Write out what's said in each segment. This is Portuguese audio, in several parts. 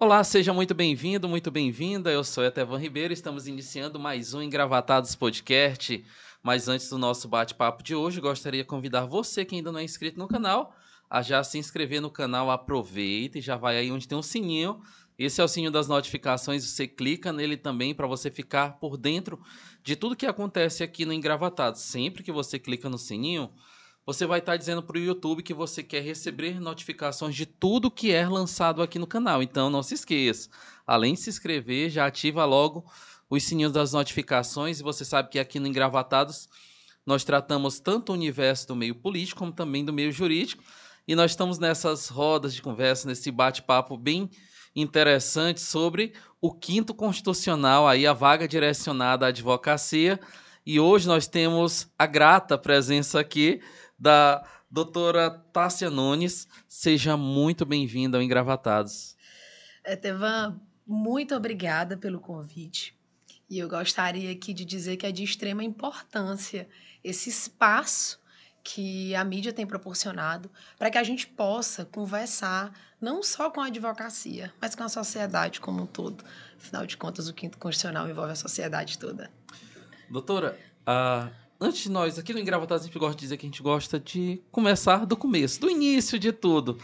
Olá, seja muito bem-vindo, muito bem-vinda. Eu sou Etevan Ribeiro, estamos iniciando mais um Engravatados Podcast. Mas antes do nosso bate-papo de hoje, gostaria de convidar você que ainda não é inscrito no canal a já se inscrever no canal. Aproveita e já vai aí onde tem um sininho. Esse é o sininho das notificações, você clica nele também para você ficar por dentro de tudo que acontece aqui no Engravatados. Sempre que você clica no sininho, você vai estar tá dizendo para o YouTube que você quer receber notificações de tudo que é lançado aqui no canal. Então não se esqueça, além de se inscrever, já ativa logo os sininhos das notificações. E você sabe que aqui no Engravatados nós tratamos tanto o universo do meio político como também do meio jurídico. E nós estamos nessas rodas de conversa, nesse bate-papo bem interessante sobre o quinto constitucional, aí a vaga direcionada à advocacia. E hoje nós temos a grata presença aqui da doutora Tássia Nunes. Seja muito bem-vinda ao Engravatados. Etevan, muito obrigada pelo convite. E eu gostaria aqui de dizer que é de extrema importância esse espaço que a mídia tem proporcionado para que a gente possa conversar não só com a advocacia, mas com a sociedade como um todo. Afinal de contas, o quinto constitucional envolve a sociedade toda. Doutora, uh, antes de nós, aqui no Engravatados, a gente gosta de dizer que a gente gosta de começar do começo, do início de tudo.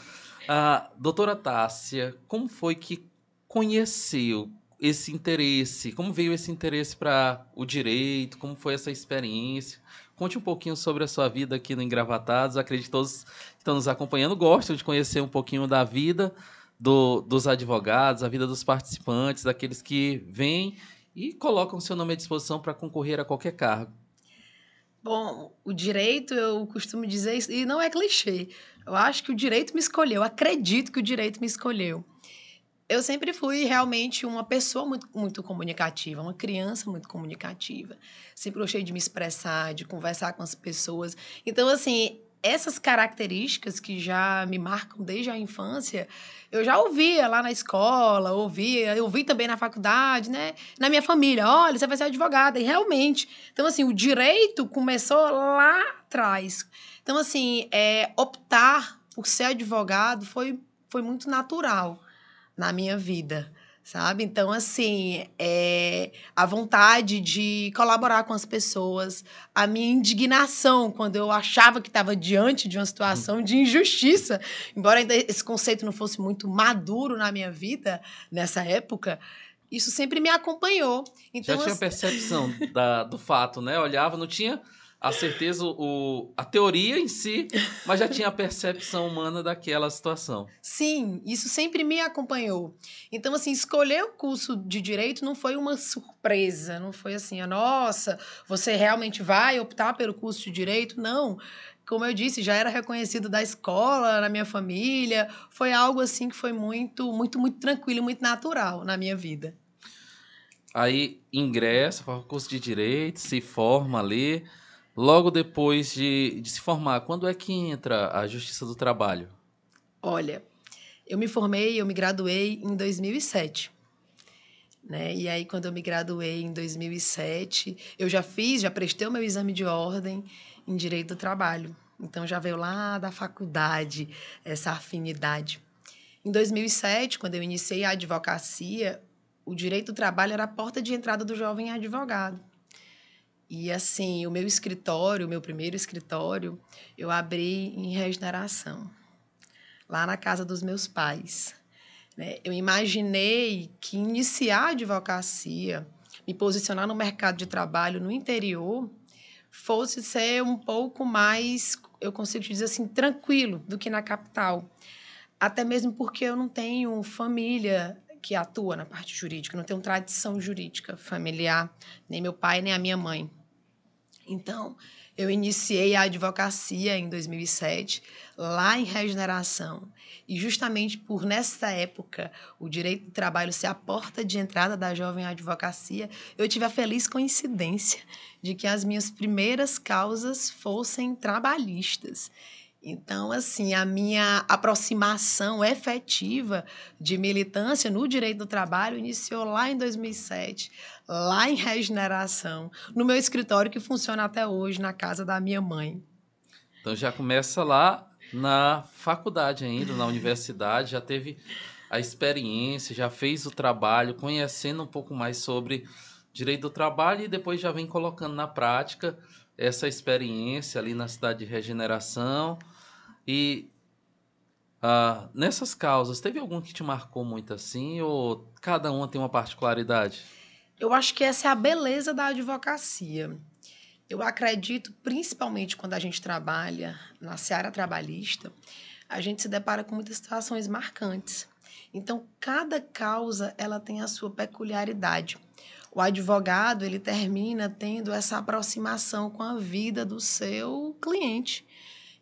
A doutora Tássia, como foi que conheceu esse interesse? Como veio esse interesse para o direito? Como foi essa experiência? Conte um pouquinho sobre a sua vida aqui no Engravatados. Acredito que todos que estão nos acompanhando gostam de conhecer um pouquinho da vida do, dos advogados, a vida dos participantes, daqueles que vêm e colocam seu nome à disposição para concorrer a qualquer cargo. Bom, o direito, eu costumo dizer isso, e não é clichê. Eu acho que o direito me escolheu, eu acredito que o direito me escolheu. Eu sempre fui realmente uma pessoa muito, muito comunicativa, uma criança muito comunicativa. Sempre gostei de me expressar, de conversar com as pessoas. Então, assim, essas características que já me marcam desde a infância, eu já ouvia lá na escola, ouvia, eu ouvi também na faculdade, né? Na minha família, olha, você vai ser advogada. E realmente, então assim, o direito começou lá atrás. Então assim, é, optar por ser advogado foi, foi muito natural na minha vida sabe? Então, assim, é, a vontade de colaborar com as pessoas, a minha indignação quando eu achava que estava diante de uma situação de injustiça, embora ainda esse conceito não fosse muito maduro na minha vida nessa época, isso sempre me acompanhou. Então, Já tinha percepção da, do fato, né? Olhava, não tinha a certeza, o, a teoria em si, mas já tinha a percepção humana daquela situação. Sim, isso sempre me acompanhou. Então, assim, escolher o curso de direito não foi uma surpresa, não foi assim, a nossa, você realmente vai optar pelo curso de direito? Não. Como eu disse, já era reconhecido da escola, na minha família, foi algo assim que foi muito, muito, muito tranquilo, muito natural na minha vida. Aí ingressa, curso de direito, se forma ali logo depois de, de se formar, quando é que entra a Justiça do Trabalho? Olha, eu me formei, eu me graduei em 2007. Né? E aí, quando eu me graduei em 2007, eu já fiz, já prestei o meu exame de ordem em Direito do Trabalho. Então, já veio lá da faculdade essa afinidade. Em 2007, quando eu iniciei a advocacia, o direito do trabalho era a porta de entrada do jovem advogado. E assim, o meu escritório, o meu primeiro escritório, eu abri em regeneração, lá na casa dos meus pais. Né? Eu imaginei que iniciar a advocacia, me posicionar no mercado de trabalho no interior, fosse ser um pouco mais, eu consigo dizer assim, tranquilo do que na capital. Até mesmo porque eu não tenho família que atua na parte jurídica, não tenho tradição jurídica familiar, nem meu pai, nem a minha mãe. Então, eu iniciei a advocacia em 2007, lá em Regeneração. E justamente por nessa época o direito do trabalho ser a porta de entrada da jovem advocacia, eu tive a feliz coincidência de que as minhas primeiras causas fossem trabalhistas. Então, assim, a minha aproximação efetiva de militância no direito do trabalho iniciou lá em 2007, lá em Regeneração, no meu escritório que funciona até hoje, na casa da minha mãe. Então, já começa lá na faculdade ainda, na universidade, já teve a experiência, já fez o trabalho, conhecendo um pouco mais sobre direito do trabalho e depois já vem colocando na prática essa experiência ali na cidade de regeneração. E uh, nessas causas, teve algum que te marcou muito assim ou cada uma tem uma particularidade? Eu acho que essa é a beleza da advocacia. Eu acredito, principalmente quando a gente trabalha na seara trabalhista, a gente se depara com muitas situações marcantes. Então, cada causa ela tem a sua peculiaridade. O advogado ele termina tendo essa aproximação com a vida do seu cliente.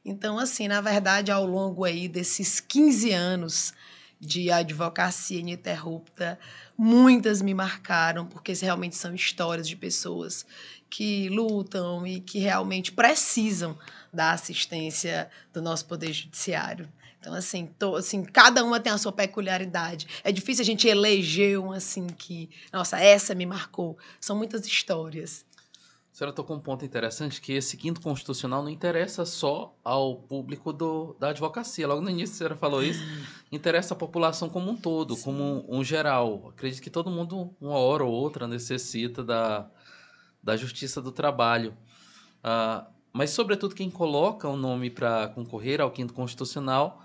Então, assim, na verdade, ao longo aí desses 15 anos de advocacia ininterrupta, muitas me marcaram, porque realmente são histórias de pessoas que lutam e que realmente precisam da assistência do nosso poder judiciário. Então, assim, tô, assim, cada uma tem a sua peculiaridade. É difícil a gente eleger um assim que, nossa, essa me marcou. São muitas histórias. A senhora tocou um ponto interessante que esse quinto constitucional não interessa só ao público do, da advocacia. Logo no início a senhora falou isso. Interessa a população como um todo, Sim. como um, um, geral. Acredito que todo mundo, uma hora ou outra, necessita da, da justiça do trabalho. Uh, mas, sobretudo, quem coloca o nome para concorrer ao quinto constitucional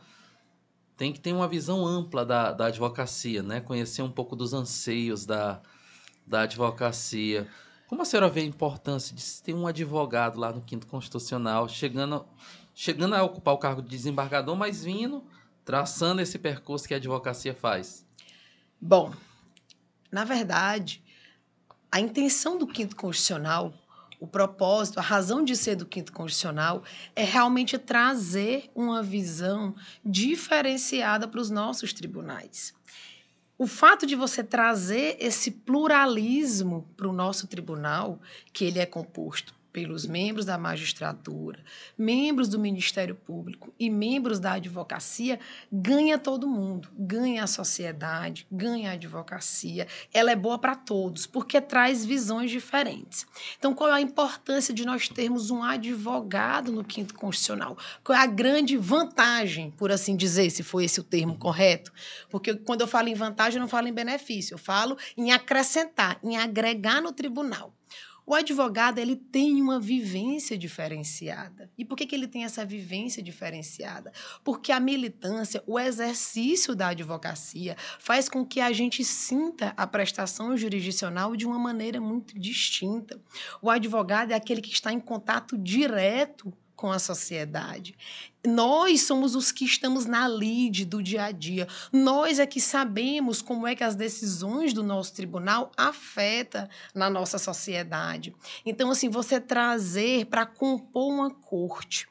tem que ter uma visão ampla da, da advocacia, né? Conhecer um pouco dos anseios da, da advocacia. Como a senhora vê a importância de ter um advogado lá no Quinto Constitucional, chegando, chegando a ocupar o cargo de desembargador, mas vindo, traçando esse percurso que a advocacia faz? Bom, na verdade, a intenção do Quinto Constitucional o propósito, a razão de ser do quinto constitucional é realmente trazer uma visão diferenciada para os nossos tribunais. O fato de você trazer esse pluralismo para o nosso tribunal, que ele é composto pelos membros da magistratura, membros do Ministério Público e membros da advocacia, ganha todo mundo, ganha a sociedade, ganha a advocacia. Ela é boa para todos, porque traz visões diferentes. Então, qual é a importância de nós termos um advogado no quinto constitucional? Qual é a grande vantagem, por assim dizer, se foi esse o termo correto? Porque quando eu falo em vantagem, eu não falo em benefício, eu falo em acrescentar, em agregar no tribunal. O advogado ele tem uma vivência diferenciada. E por que, que ele tem essa vivência diferenciada? Porque a militância, o exercício da advocacia, faz com que a gente sinta a prestação jurisdicional de uma maneira muito distinta. O advogado é aquele que está em contato direto com a sociedade. Nós somos os que estamos na lide do dia a dia. Nós é que sabemos como é que as decisões do nosso tribunal afetam na nossa sociedade. Então, assim, você trazer para compor uma corte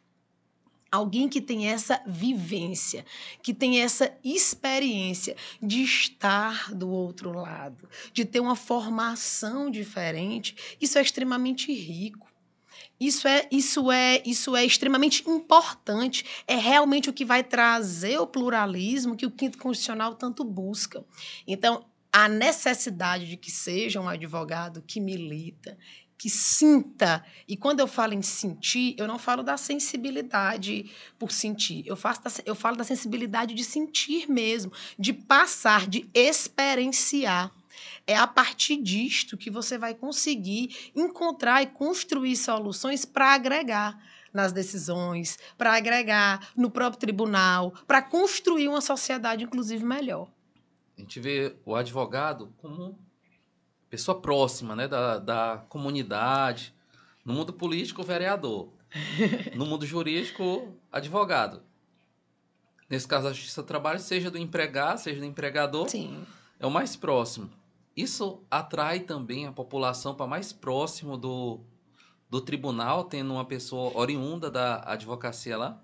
alguém que tem essa vivência, que tem essa experiência de estar do outro lado, de ter uma formação diferente, isso é extremamente rico. Isso é, isso é, isso é extremamente importante. É realmente o que vai trazer o pluralismo que o quinto constitucional tanto busca. Então, a necessidade de que seja um advogado que milita, que sinta. E quando eu falo em sentir, eu não falo da sensibilidade por sentir. Eu, faço da, eu falo da sensibilidade de sentir mesmo, de passar, de experienciar. É a partir disto que você vai conseguir encontrar e construir soluções para agregar nas decisões, para agregar no próprio tribunal, para construir uma sociedade, inclusive, melhor. A gente vê o advogado como pessoa próxima né, da, da comunidade. No mundo político, vereador. No mundo jurídico, advogado. Nesse caso, a justiça do trabalho, seja do empregado, seja do empregador, Sim. é o mais próximo. Isso atrai também a população para mais próximo do, do tribunal, tendo uma pessoa oriunda da advocacia lá?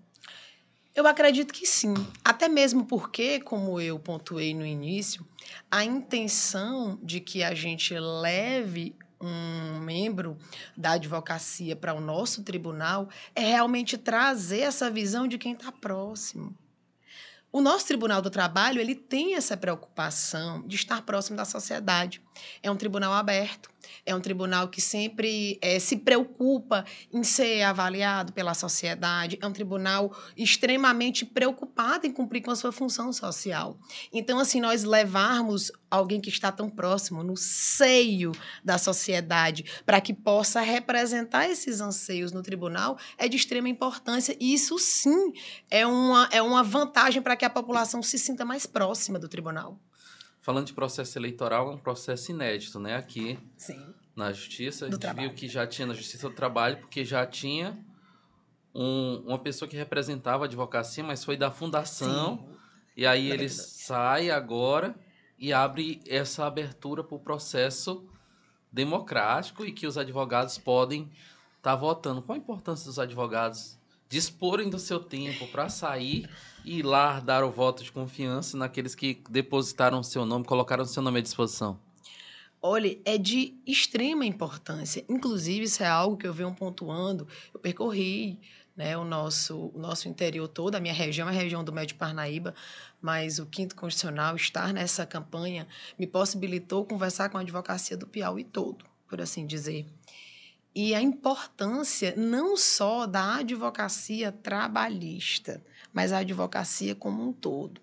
Eu acredito que sim. Até mesmo porque, como eu pontuei no início, a intenção de que a gente leve um membro da advocacia para o nosso tribunal é realmente trazer essa visão de quem está próximo. O nosso Tribunal do Trabalho ele tem essa preocupação de estar próximo da sociedade. É um tribunal aberto. É um tribunal que sempre é, se preocupa em ser avaliado pela sociedade. É um tribunal extremamente preocupado em cumprir com a sua função social. Então, assim, nós levarmos alguém que está tão próximo, no seio da sociedade, para que possa representar esses anseios no tribunal, é de extrema importância. E isso, sim, é uma, é uma vantagem para que a população se sinta mais próxima do tribunal. Falando de processo eleitoral, é um processo inédito, né? Aqui Sim. na Justiça, a Do gente trabalho. viu que já tinha na Justiça do Trabalho, porque já tinha um- uma pessoa que representava a advocacia, mas foi da fundação, Sim. e aí Da ele verdade. sai agora e abre essa abertura para o processo democrático e que os advogados podem estar votando. Qual a importância dos advogados disporem do seu tempo para sair e ir lá dar o voto de confiança naqueles que depositaram seu nome, colocaram seu nome à disposição? Olha, é de extrema importância. Inclusive, isso é algo que eu venho pontuando. Eu percorri né, o, nosso, o nosso interior todo, a minha região, a região do Médio Parnaíba, mas o Quinto Constitucional, estar nessa campanha, me possibilitou conversar com a advocacia do Piauí todo, por assim dizer. E a importância não só da advocacia trabalhista, mas a advocacia como um todo.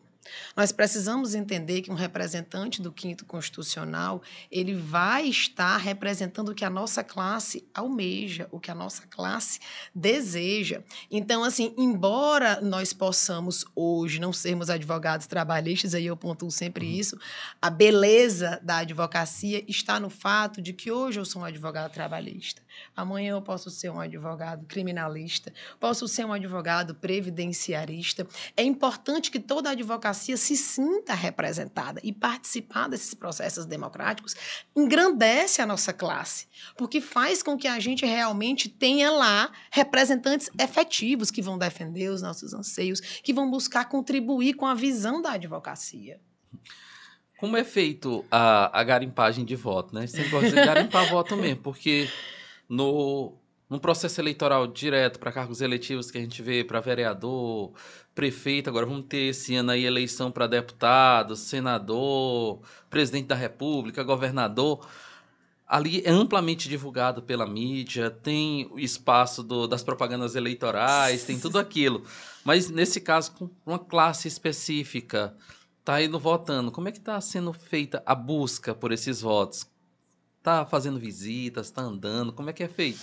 Nós precisamos entender que um representante do quinto constitucional, ele vai estar representando o que a nossa classe almeja, o que a nossa classe deseja. Então, assim, embora nós possamos hoje não sermos advogados trabalhistas, aí eu pontuo sempre isso, a beleza da advocacia está no fato de que hoje eu sou um advogado trabalhista. Amanhã eu posso ser um advogado criminalista, posso ser um advogado previdenciarista. É importante que toda a advocacia se sinta representada e participar desses processos democráticos engrandece a nossa classe, porque faz com que a gente realmente tenha lá representantes efetivos que vão defender os nossos anseios, que vão buscar contribuir com a visão da advocacia. Como é feito a, a garimpagem de voto, né? Você gosta de garimpar voto mesmo, porque no, no processo eleitoral direto para cargos eletivos que a gente vê para vereador, prefeito, agora vamos ter esse ano aí eleição para deputado, senador, presidente da república, governador. Ali é amplamente divulgado pela mídia, tem o espaço do- das propagandas eleitorais, tem tudo aquilo. Mas nesse caso, com uma classe específica, tá indo votando. Como é que está sendo feita a busca por esses votos? Tá fazendo visitas, tá andando? Como é que é feito?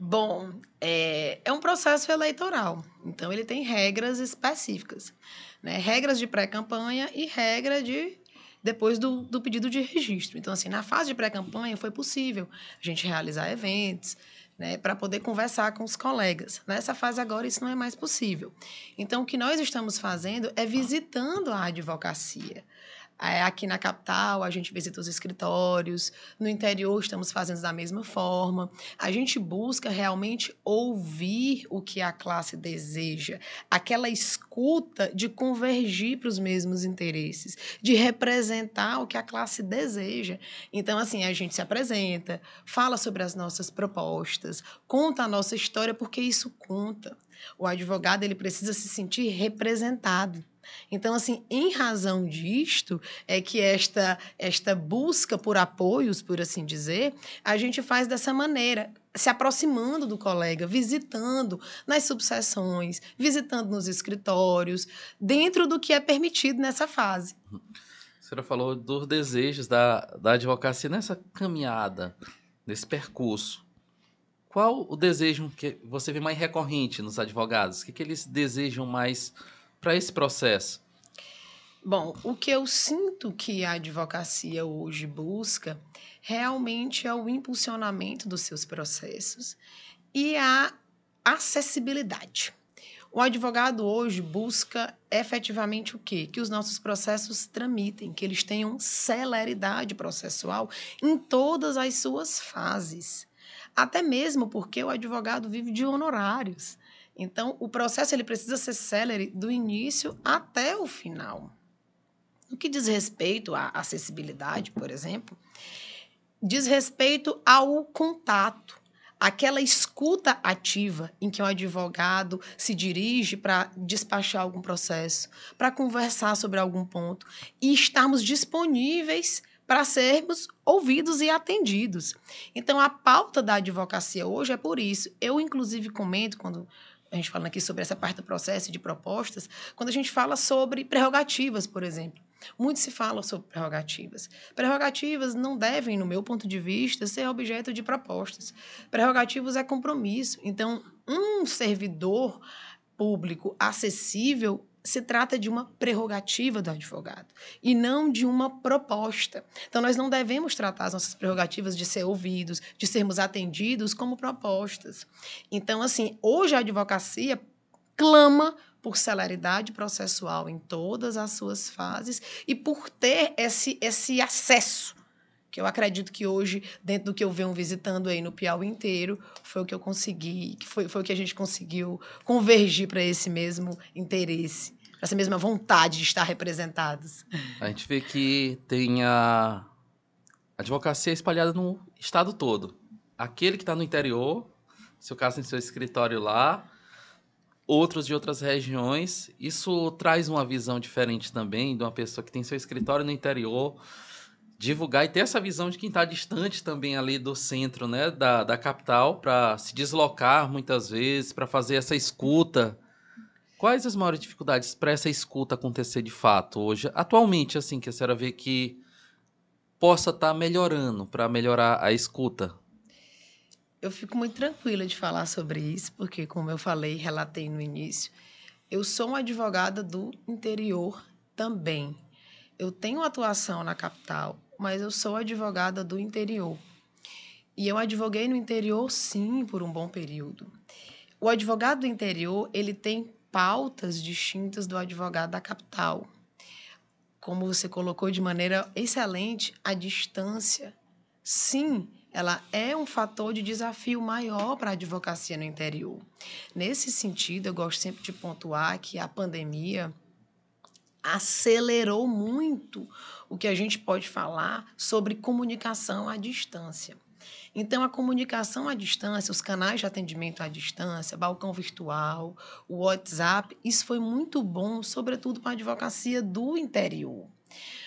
Bom, é, é um processo eleitoral, então ele tem regras específicas, né? Regras de pré-campanha e regra de depois do, do pedido de registro. Então, assim, na fase de pré-campanha foi possível a gente realizar eventos, né, para poder conversar com os colegas. Nessa fase agora isso não é mais possível. Então, o que nós estamos fazendo é visitando a advocacia. É, Aqui na capital, a gente visita os escritórios, no interior estamos fazendo da mesma forma. A gente busca realmente ouvir o que a classe deseja, aquela escuta de convergir para os mesmos interesses, de representar o que a classe deseja. Então, assim, a gente se apresenta, fala sobre as nossas propostas, conta a nossa história, porque isso conta. O advogado ele precisa se sentir representado. Então, assim, em razão disto, é que esta, esta busca por apoios, por assim dizer, a gente faz dessa maneira, se aproximando do colega, visitando nas subseções, visitando nos escritórios, dentro do que é permitido nessa fase. A senhora falou dos desejos da, da advocacia nessa caminhada, nesse percurso. Qual o desejo que você vê mais recorrente nos advogados? O que, que eles desejam mais para esse processo? Bom, o que eu sinto que a advocacia hoje busca realmente é o impulsionamento dos seus processos e a acessibilidade. O advogado hoje busca efetivamente o quê? Que os nossos processos tramitem, que eles tenham celeridade processual em todas as suas fases. Até mesmo porque o advogado vive de honorários. Então, o processo ele precisa ser célere do início até o final. No que diz respeito à acessibilidade, por exemplo, diz respeito ao contato, aquela escuta ativa em que o advogado se dirige para despachar algum processo, para conversar sobre algum ponto e estarmos disponíveis para sermos ouvidos e atendidos. Então, a pauta da advocacia hoje é por isso. Eu, inclusive, comento quando a gente fala aqui sobre essa parte do processo de propostas, quando a gente fala sobre prerrogativas, por exemplo. Muito se fala sobre prerrogativas. Prerrogativas não devem, no meu ponto de vista, ser objeto de propostas. Prerrogativas é compromisso. Então, um servidor público acessível se trata de uma prerrogativa do advogado e não de uma proposta. Então, nós não devemos tratar as nossas prerrogativas de ser ouvidos, de sermos atendidos como propostas. Então, assim, hoje a advocacia clama por celeridade processual em todas as suas fases e por ter esse, esse acesso que eu acredito que hoje, dentro do que eu venho visitando aí no Piauí inteiro, foi o que eu consegui, foi, foi o que a gente conseguiu convergir para esse mesmo interesse essa mesma vontade de estar representados. A gente vê que tem a advocacia espalhada no estado todo. Aquele que está no interior, seu caso tem seu escritório lá, outros de outras regiões. Isso traz uma visão diferente também de uma pessoa que tem seu escritório no interior, divulgar e ter essa visão de quem está distante também ali do centro, né, da, da capital, para se deslocar muitas vezes, para fazer essa escuta Quais as maiores dificuldades para essa escuta acontecer de fato hoje, atualmente, assim, que a senhora vê que possa estar tá melhorando para melhorar a escuta? Eu fico muito tranquila de falar sobre isso, porque, como eu falei, relatei no início, eu sou uma advogada do interior também. Eu tenho atuação na capital, mas eu sou advogada do interior. E eu advoguei no interior, sim, por um bom período. O advogado do interior, ele tem pautas distintas do advogado da capital. Como você colocou de maneira excelente, a distância, sim, ela é um fator de desafio maior para a advocacia no interior. Nesse sentido, eu gosto sempre de pontuar que a pandemia acelerou muito o que a gente pode falar sobre comunicação à distância. Então, a comunicação à distância, os canais de atendimento à distância, balcão virtual, o WhatsApp, isso foi muito bom, sobretudo para a advocacia do interior.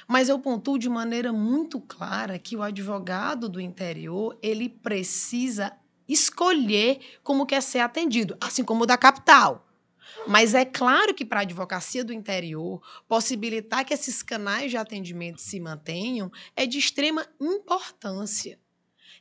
Mas eu pontuo de maneira muito clara que o advogado do interior, ele precisa escolher como quer ser atendido, assim como o da capital. Mas é claro que para a advocacia do interior, possibilitar que esses canais de atendimento se mantenham é de extrema importância.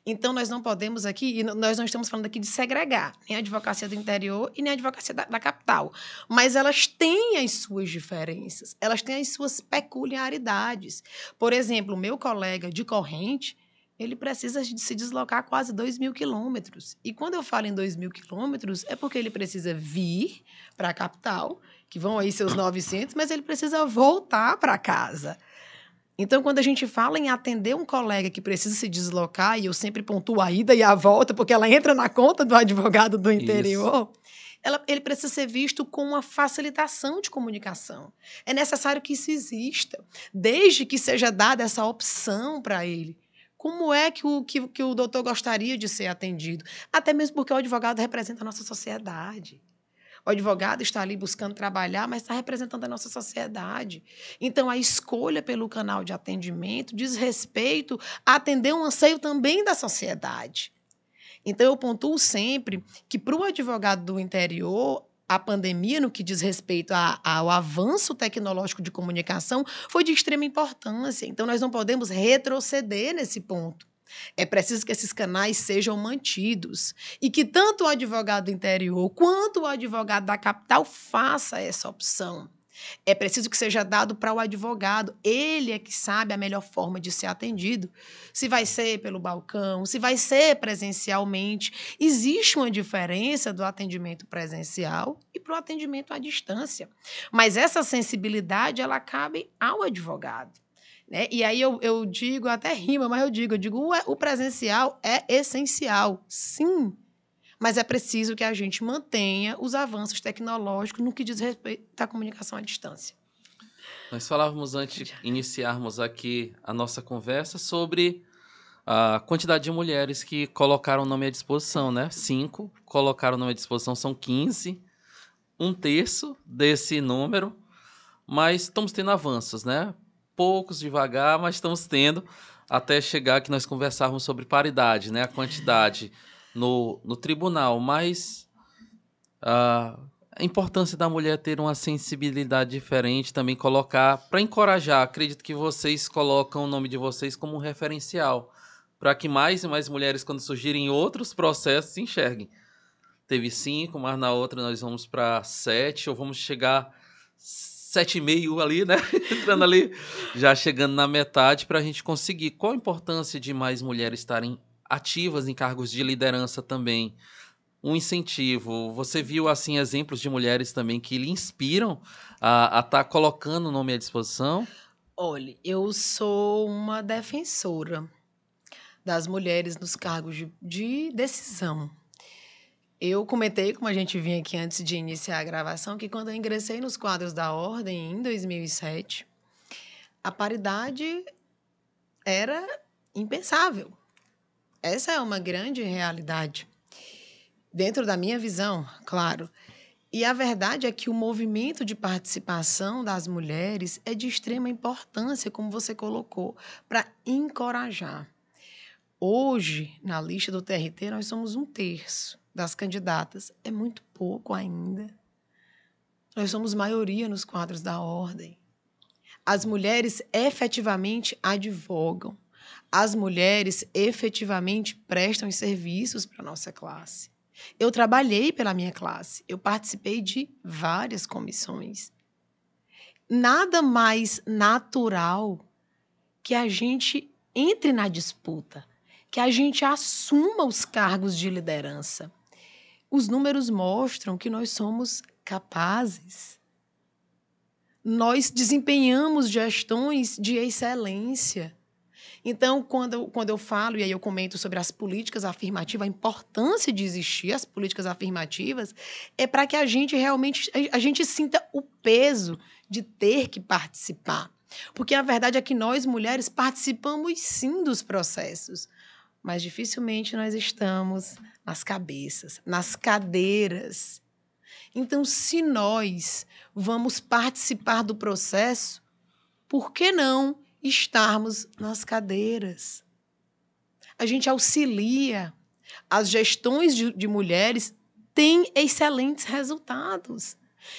Então, nós não podemos aqui, e nós não estamos falando aqui de segregar nem a advocacia do interior e nem a advocacia da, da capital. Mas elas têm as suas diferenças, elas têm as suas peculiaridades. Por exemplo, o meu colega de corrente, ele precisa de se deslocar quase 2 mil quilômetros. E quando eu falo em 2 mil quilômetros, é porque ele precisa vir para a capital, que vão aí seus 900, mas ele precisa voltar para casa. Então, quando a gente fala em atender um colega que precisa se deslocar, e eu sempre pontuo a ida e a volta, porque ela entra na conta do advogado do interior, ela, ele precisa ser visto com uma facilitação de comunicação. É necessário que isso exista, desde que seja dada essa opção para ele. Como é que o, que, que o doutor gostaria de ser atendido? Até mesmo porque o advogado representa a nossa sociedade. O advogado está ali buscando trabalhar, mas está representando a nossa sociedade. Então, a escolha pelo canal de atendimento diz respeito a atender um anseio também da sociedade. Então, eu pontuo sempre que, para o advogado do interior, a pandemia, no que diz respeito a, ao avanço tecnológico de comunicação, foi de extrema importância. Então, nós não podemos retroceder nesse ponto. É preciso que esses canais sejam mantidos e que tanto o advogado do interior quanto o advogado da capital faça essa opção. É preciso que seja dado para o advogado. Ele é que sabe a melhor forma de ser atendido. Se vai ser pelo balcão, se vai ser presencialmente. Existe uma diferença do atendimento presencial e para o atendimento à distância. Mas essa sensibilidade, ela cabe ao advogado. Né? E aí eu, eu digo, até rima, mas eu digo, eu digo, o, o presencial é essencial, sim. Mas é preciso que a gente mantenha os avanços tecnológicos no que diz respeito à comunicação à distância. Nós falávamos antes de iniciarmos aqui a nossa conversa sobre a quantidade de mulheres que colocaram o nome à disposição, né? Cinco colocaram o nome à disposição, são 15, um terço desse número, mas estamos tendo avanços, né? Poucos, devagar, mas estamos tendo. até chegar que nós conversarmos sobre paridade, né? A quantidade no, no tribunal, mas uh, a importância da mulher ter uma sensibilidade diferente, também colocar, para encorajar, acredito que vocês colocam o nome de vocês como um referencial, para que mais e mais mulheres, quando surgirem outros processos, se enxerguem. Teve cinco, mas na outra nós vamos para sete, ou vamos chegar sete e meio ali, né? Entrando ali, já chegando na metade para a gente conseguir. Qual a importância de mais mulheres estarem ativas em cargos de liderança também? Um incentivo. Você viu assim exemplos de mulheres também que lhe inspiram a estar tá colocando o nome à disposição? Olha, eu sou uma defensora das mulheres nos cargos de, de decisão. Eu comentei, como a gente vinha aqui antes de iniciar a gravação, que quando eu ingressei nos quadros da Ordem em 2007, a paridade era impensável. Essa é uma grande realidade. Dentro da minha visão, claro. E a verdade é que o movimento de participação das mulheres é de extrema importância, como você colocou, para encorajar. Hoje, na lista do TRT, nós somos um terço das candidatas. É muito pouco ainda. Nós somos maioria nos quadros da ordem. As mulheres efetivamente advogam. As mulheres efetivamente prestam os serviços para a nossa classe. Eu trabalhei pela minha classe, eu participei de várias comissões. Nada mais natural que a gente entre na disputa, que a gente assuma os cargos de liderança os números mostram que nós somos capazes. Nós desempenhamos gestões de excelência. Então, quando, quando eu falo, e aí eu comento sobre as políticas afirmativas, a importância de existir as políticas afirmativas, é para que a gente realmente a gente sinta o peso de ter que participar. Porque a verdade é que nós, mulheres, participamos sim dos processos mas dificilmente nós estamos nas cabeças, nas cadeiras. Então, se nós vamos participar do processo, por que não estarmos nas cadeiras? A gente auxilia. As gestões de, de mulheres têm excelentes resultados.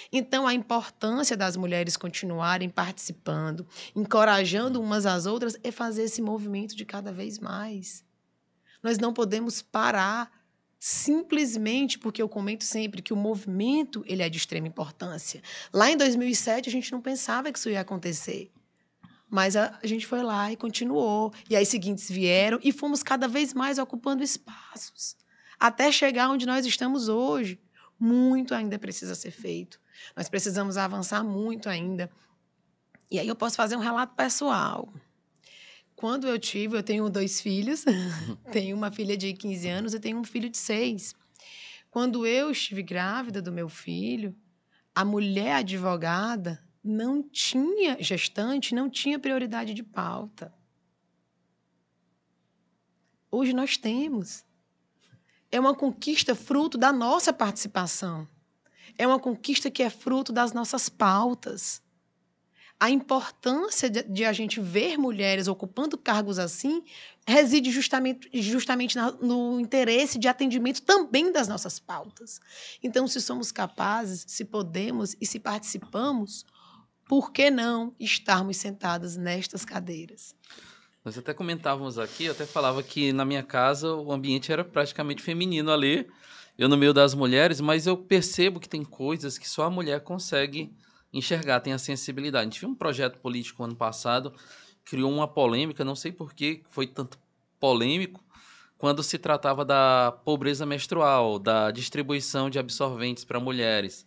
Então, a importância das mulheres continuarem participando, encorajando umas às outras, é fazer esse movimento de cada vez mais. Nós não podemos parar simplesmente porque eu comento sempre que o movimento ele é de extrema importância. Lá em 2007 a gente não pensava que isso ia acontecer. Mas a, a gente foi lá e continuou. E aí seguintes vieram e fomos cada vez mais ocupando espaços até chegar onde nós estamos hoje. Muito ainda precisa ser feito. Nós precisamos avançar muito ainda. E aí eu posso fazer um relato pessoal. Quando eu tive, eu tenho dois filhos, tenho uma filha de 15 anos e tenho um filho de 6. Quando eu estive grávida do meu filho, a mulher advogada não tinha, gestante, não tinha prioridade de pauta. Hoje nós temos. É uma conquista fruto da nossa participação. É uma conquista que é fruto das nossas pautas a importância de, de, a gente ver mulheres ocupando cargos assim reside justamente, justamente na, no interesse de atendimento também das nossas pautas. Então, se somos capazes, se podemos e se participamos, por que não estarmos sentadas nestas cadeiras? Nós até comentávamos aqui, eu até falava que na minha casa o ambiente era praticamente feminino ali, eu no meio das mulheres, mas eu percebo que tem coisas que só a mulher consegue enxergar, tem a sensibilidade. A gente viu um projeto político ano passado, criou uma polêmica, não sei por que foi tanto polêmico, quando se tratava da pobreza menstrual, da distribuição de absorventes para mulheres.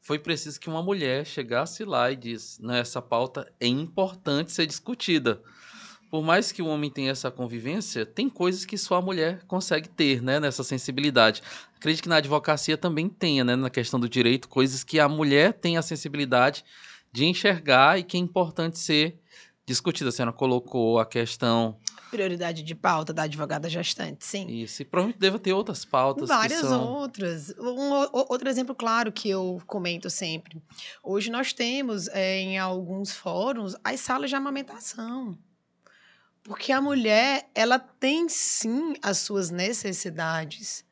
Foi preciso que uma mulher chegasse lá e disse: essa pauta é importante ser discutida por mais que o homem tenha essa convivência, tem coisas que só a mulher consegue ter, né, nessa sensibilidade. Acredito que na advocacia também tenha, né, na questão do direito, coisas que a mulher tem a sensibilidade de enxergar e que é importante ser discutida. A senhora colocou a questão prioridade de pauta da advogada gestante, sim. Isso, e provavelmente deve ter outras pautas. Várias são... outras. Um, outro exemplo claro que eu comento sempre. Hoje nós temos é, em alguns fóruns as salas de amamentação. Porque a mulher, ela tem sim as suas necessidades.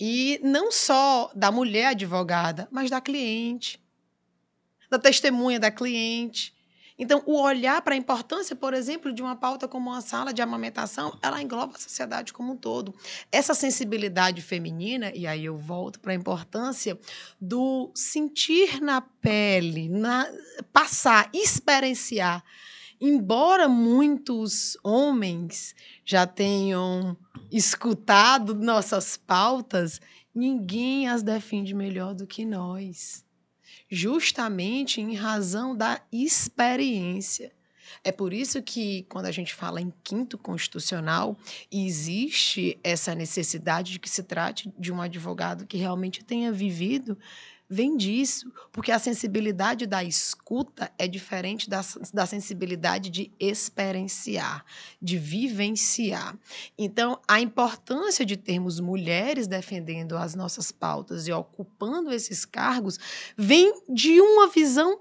E não só da mulher advogada, mas da cliente, da testemunha da cliente, então, o olhar para a importância, por exemplo, de uma pauta como uma sala de amamentação, ela engloba a sociedade como um todo. Essa sensibilidade feminina, e aí eu volto para a importância do sentir na pele, na, passar, experienciar. Embora muitos homens já tenham escutado nossas pautas, ninguém as defende melhor do que nós justamente em razão da experiência. É por isso que, quando a gente fala em quinto constitucional, existe essa necessidade de que se trate de um advogado que realmente tenha vivido vem disso, porque a sensibilidade da escuta é diferente da, da sensibilidade de experienciar, de vivenciar. Então, a importância de termos mulheres defendendo as nossas pautas e ocupando esses cargos vem de uma visão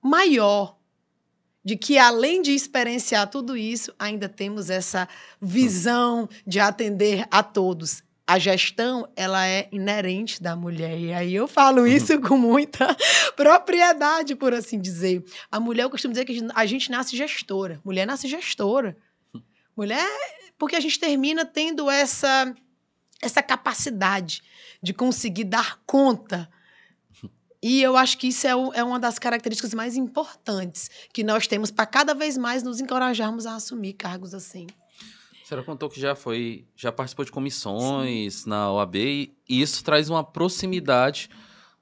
maior de que além de experienciar tudo isso, ainda temos essa visão de atender a todos a gestão ela é inerente da mulher. E aí eu falo uhum. isso com muita propriedade, por assim dizer. A mulher, eu costumo dizer que a gente nasce gestora. Mulher nasce gestora. Mulher, porque a gente termina tendo essa, essa capacidade de conseguir dar conta. E eu acho que isso é, o, é uma das características mais importantes que nós temos para cada vez mais nos encorajarmos a assumir cargos assim. A senhora contou que já foi, já participou de comissões Sim. na OAB e isso traz uma proximidade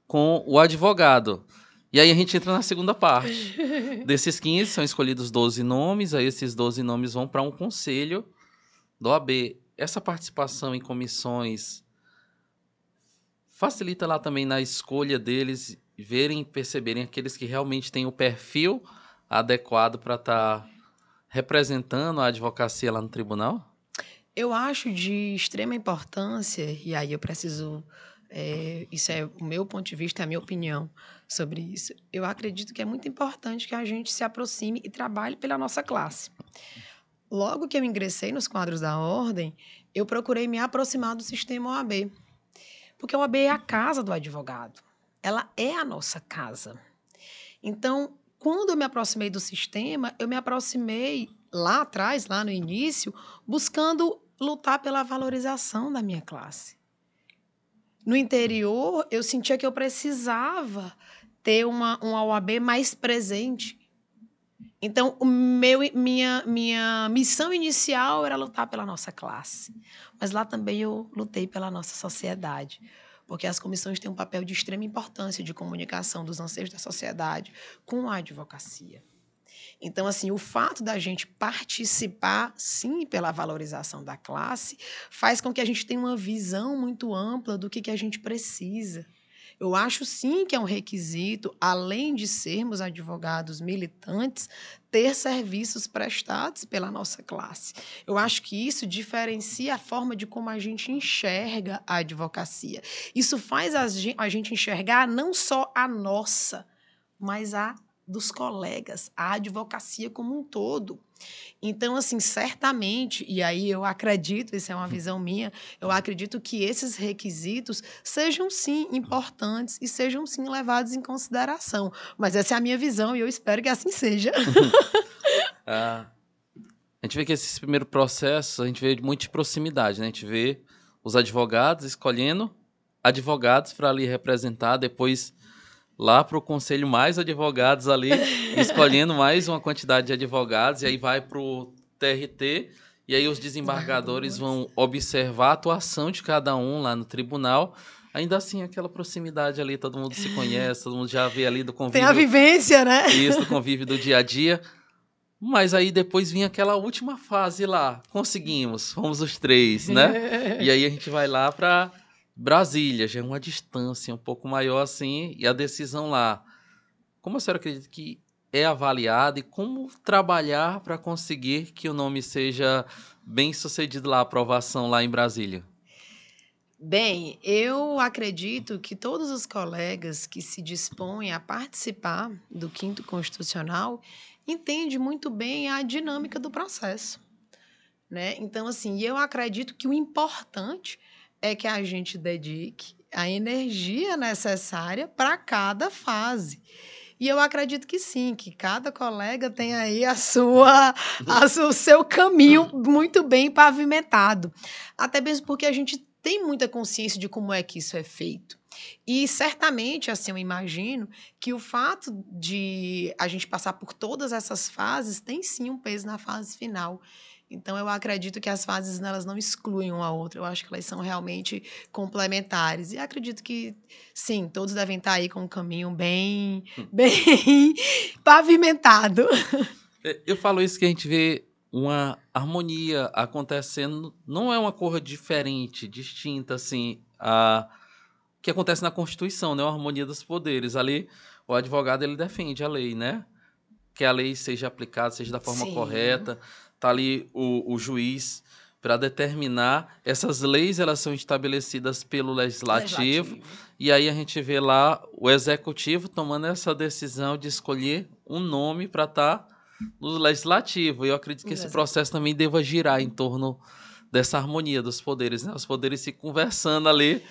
com o advogado. E aí a gente entra na segunda parte. Desses 15 são escolhidos 12 nomes, aí esses 12 nomes vão para um conselho do OAB. Essa participação em comissões facilita lá também na escolha deles verem, perceberem aqueles que realmente têm o perfil adequado para estar tá representando a advocacia lá no tribunal? Eu acho de extrema importância, e aí eu preciso. É, isso é o meu ponto de vista, é a minha opinião sobre isso. Eu acredito que é muito importante que a gente se aproxime e trabalhe pela nossa classe. Logo que eu ingressei nos quadros da ordem, eu procurei me aproximar do sistema OAB. Porque a OAB é a casa do advogado. Ela é a nossa casa. Então, quando eu me aproximei do sistema, eu me aproximei lá atrás, lá no início, buscando lutar pela valorização da minha classe. No interior, eu sentia que eu precisava ter uma, uma OAB mais presente. Então, meu, minha, minha missão inicial era lutar pela nossa classe. Mas lá também eu lutei pela nossa sociedade porque as comissões têm um papel de extrema importância de comunicação dos anseios da sociedade com a advocacia. Então, assim, o fato da gente participar, sim, pela valorização da classe, faz com que a gente tenha uma visão muito ampla do que, que a gente precisa. Eu acho sim que é um requisito, além de sermos advogados militantes, ter serviços prestados pela nossa classe. Eu acho que isso diferencia a forma de como a gente enxerga a advocacia. Isso faz a gente enxergar não só a nossa, mas a dos colegas, a advocacia como um todo. Então, assim, certamente, e aí eu acredito, isso é uma visão minha, eu acredito que esses requisitos sejam sim importantes e sejam sim levados em consideração. Mas essa é a minha visão e eu espero que assim seja. ah, a gente vê que esse primeiro processo, a gente vê muito de proximidade, né? A gente vê os advogados escolhendo advogados para ali representar, depois lá para o conselho mais advogados ali, escolhendo mais uma quantidade de advogados, e aí vai para o TRT, e aí os desembargadores vão observar a atuação de cada um lá no tribunal. Ainda assim, aquela proximidade ali, todo mundo se conhece, todo mundo já vê ali do convívio. Tem a vivência, né? Isso, do convívio do dia a dia. Mas aí depois vinha aquela última fase lá. Conseguimos, fomos os três, né? e aí a gente vai lá para Brasília já é uma distância um pouco maior assim, e a decisão lá. Como a senhora acredita que é avaliada e como trabalhar para conseguir que o nome seja bem sucedido lá, a aprovação lá em Brasília? Bem, eu acredito que todos os colegas que se dispõem a participar do quinto constitucional, entende muito bem a dinâmica do processo. Né? Então, assim, eu acredito que o importante que a gente dedique a energia necessária para cada fase. E eu acredito que sim, que cada colega tem aí a sua, a, o seu caminho muito bem pavimentado. Até mesmo porque a gente tem muita consciência de como é que isso é feito. E certamente, assim, eu imagino que o fato de a gente passar por todas essas fases tem sim um peso na fase final. Então, eu acredito que as fases elas não excluem uma a outra. Eu acho que elas são realmente complementares. E acredito que, sim, todos devem estar aí com um caminho bem, hum. bem pavimentado. É, eu falo isso que a gente vê uma harmonia acontecendo. Não é uma cor diferente, distinta, assim, a que acontece na Constituição, né? A harmonia dos poderes. Ali, o advogado, ele defende a lei, né? Que a lei seja aplicada, seja da forma Sim. correta tá ali o, o juiz para determinar essas leis elas são estabelecidas pelo legislativo, legislativo, e aí a gente vê lá o executivo tomando essa decisão de escolher um nome para estar tá no legislativo. E eu acredito que esse processo também deva girar em torno dessa harmonia dos poderes, né? Os poderes se conversando ali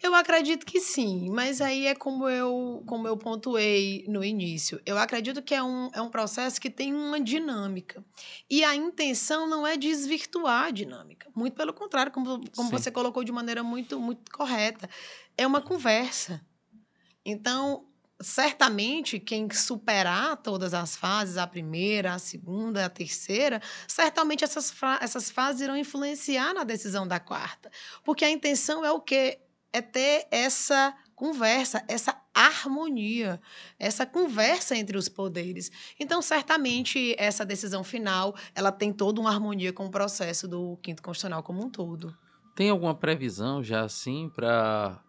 eu acredito que sim, mas aí é como eu, como eu pontuei no início. Eu acredito que é um, é um processo que tem uma dinâmica. E a intenção não é desvirtuar a dinâmica. Muito pelo contrário, como, como você colocou de maneira muito, muito correta. É uma conversa. Então, certamente, quem superar todas as fases, a primeira, a segunda, a terceira, certamente essas, essas fases irão influenciar na decisão da quarta. Porque a intenção é o quê? É ter essa conversa, essa harmonia, essa conversa entre os poderes. Então, certamente, essa decisão final, ela tem toda uma harmonia com o processo do quinto constitucional como um todo. Tem alguma previsão já assim para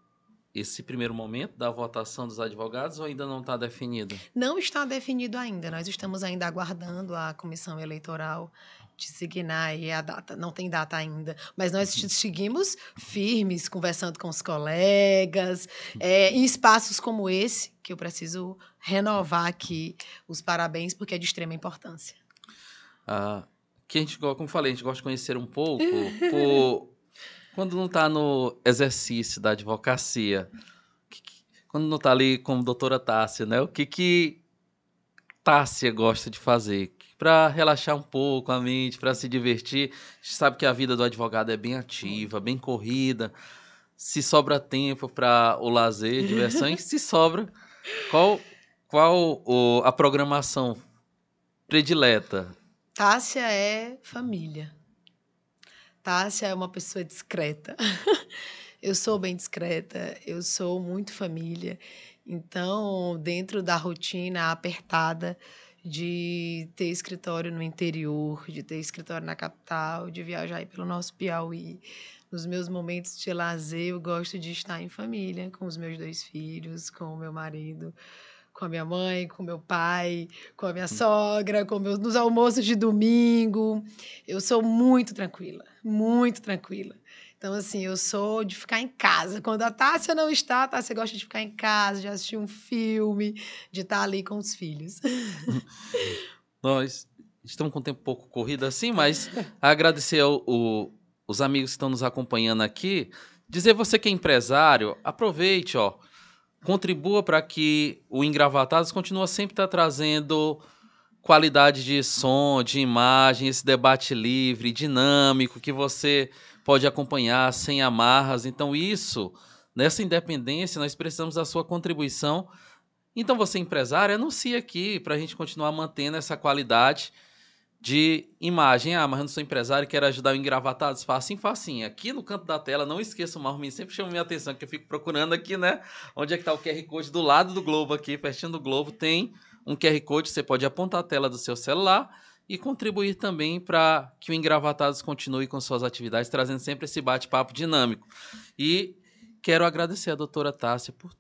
esse primeiro momento da votação dos advogados ou ainda não está definido? Não está definido ainda. Nós estamos ainda aguardando a comissão eleitoral designar aí a data. Não tem data ainda, mas nós uhum. seguimos firmes, conversando com os colegas, é, em espaços como esse, que eu preciso renovar aqui os parabéns, porque é de extrema importância. Ah, que a gente, como falei, a gente gosta de conhecer um pouco por, quando não está no exercício da advocacia, quando não está ali como doutora Tássia, né? O que que Tássia gosta de fazer? para relaxar um pouco a mente, para se divertir. A gente sabe que a vida do advogado é bem ativa, bem corrida. Se sobra tempo para o lazer, diversão, e se sobra, qual, qual o, a programação predileta? Tássia é família. Tássia é uma pessoa discreta. eu sou bem discreta, eu sou muito família. Então, dentro da rotina apertada, de ter escritório no interior, de ter escritório na capital, de viajar pelo nosso Piauí. Nos meus momentos de lazer, eu gosto de estar em família, com os meus dois filhos, com o meu marido, com a minha mãe, com meu pai, com a minha hum. sogra, com meus, nos almoços de domingo. Eu sou muito tranquila, muito tranquila. Então, assim, eu sou de ficar em casa. Quando a Tássia não está, a Tássia gosta de ficar em casa, de assistir um filme, de estar ali com os filhos. Nós estamos com o tempo pouco corrido assim, mas agradecer ao, o, os amigos que estão nos acompanhando aqui. Dizer você que é empresário, aproveite, ó. Contribua para que o Engravatados continue sempre tá trazendo qualidade de som, de imagem, esse debate livre, dinâmico, que você pode acompanhar sem amarras. Então, isso, nessa independência, nós precisamos da sua contribuição. Então, você, empresário, anuncie aqui para a gente continuar mantendo essa qualidade de imagem. Ah, mas eu não sou empresário, quero ajudar o engravatados. Facinho, facinho. Aqui no canto da tela, não esqueça o Marmin, sempre chama minha atenção, que eu fico procurando aqui, né? Onde é que está o QR Code? Do lado do Globo aqui, pertinho do Globo, tem um QR Code. Você pode apontar a tela do seu celular e contribuir também para que o Engravatados continue com suas atividades, trazendo sempre esse bate-papo dinâmico. E quero agradecer a doutora Tássia por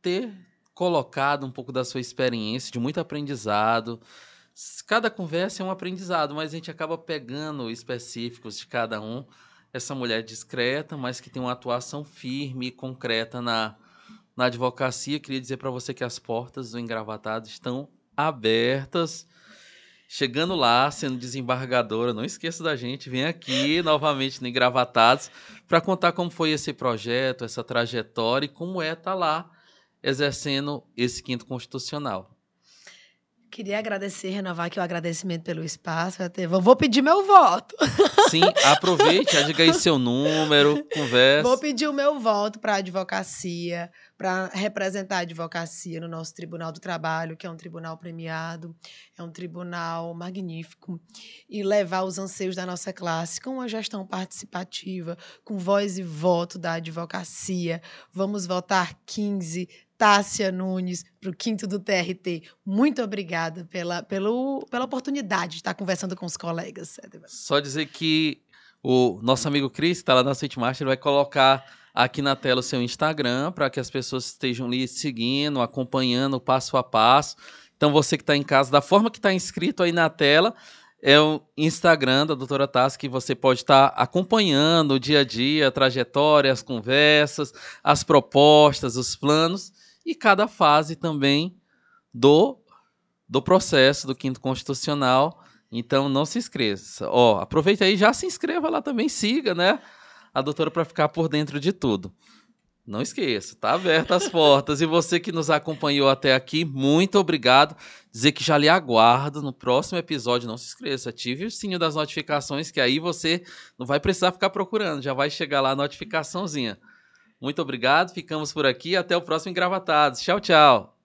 ter colocado um pouco da sua experiência, de muito aprendizado. Cada conversa é um aprendizado, mas a gente acaba pegando específicos de cada um. Essa mulher discreta, mas que tem uma atuação firme e concreta na, na advocacia. Queria dizer para você que as portas do Engravatado estão abertas chegando lá, sendo desembargadora, não esqueça da gente, vem aqui novamente no Engravatados para contar como foi esse projeto, essa trajetória e como é estar tá lá exercendo esse quinto constitucional. Queria agradecer, renovar aqui o agradecimento pelo espaço. Vou pedir meu voto. Sim, aproveite, diga aí seu número, conversa. Vou pedir o meu voto para a advocacia, para representar a advocacia no nosso Tribunal do Trabalho, que é um tribunal premiado, é um tribunal magnífico, e levar os anseios da nossa classe com uma gestão participativa, com voz e voto da advocacia. Vamos votar 15 Tássia Nunes, para o quinto do TRT. Muito obrigada pela, pelo, pela oportunidade de estar conversando com os colegas. Só dizer que o nosso amigo Cris, que está lá na Suite Master, vai colocar aqui na tela o seu Instagram para que as pessoas estejam ali seguindo, acompanhando passo a passo. Então, você que está em casa, da forma que está inscrito aí na tela, é o Instagram da doutora Tassi que você pode estar tá acompanhando o dia a dia, a trajetória, as conversas, as propostas, os planos e cada fase também do, do processo do quinto constitucional. Então não se esqueça. Ó, aproveita aí, já se inscreva lá também, siga, né? A doutora para ficar por dentro de tudo. Não esqueça, tá aberta as portas. E você que nos acompanhou até aqui, muito obrigado. Dizer que já lhe aguardo no próximo episódio. Não se esqueça, ative o sininho das notificações, que aí você não vai precisar ficar procurando, já vai chegar lá a notificaçãozinha. Muito obrigado, ficamos por aqui. Até o próximo Engravatados. Tchau, tchau.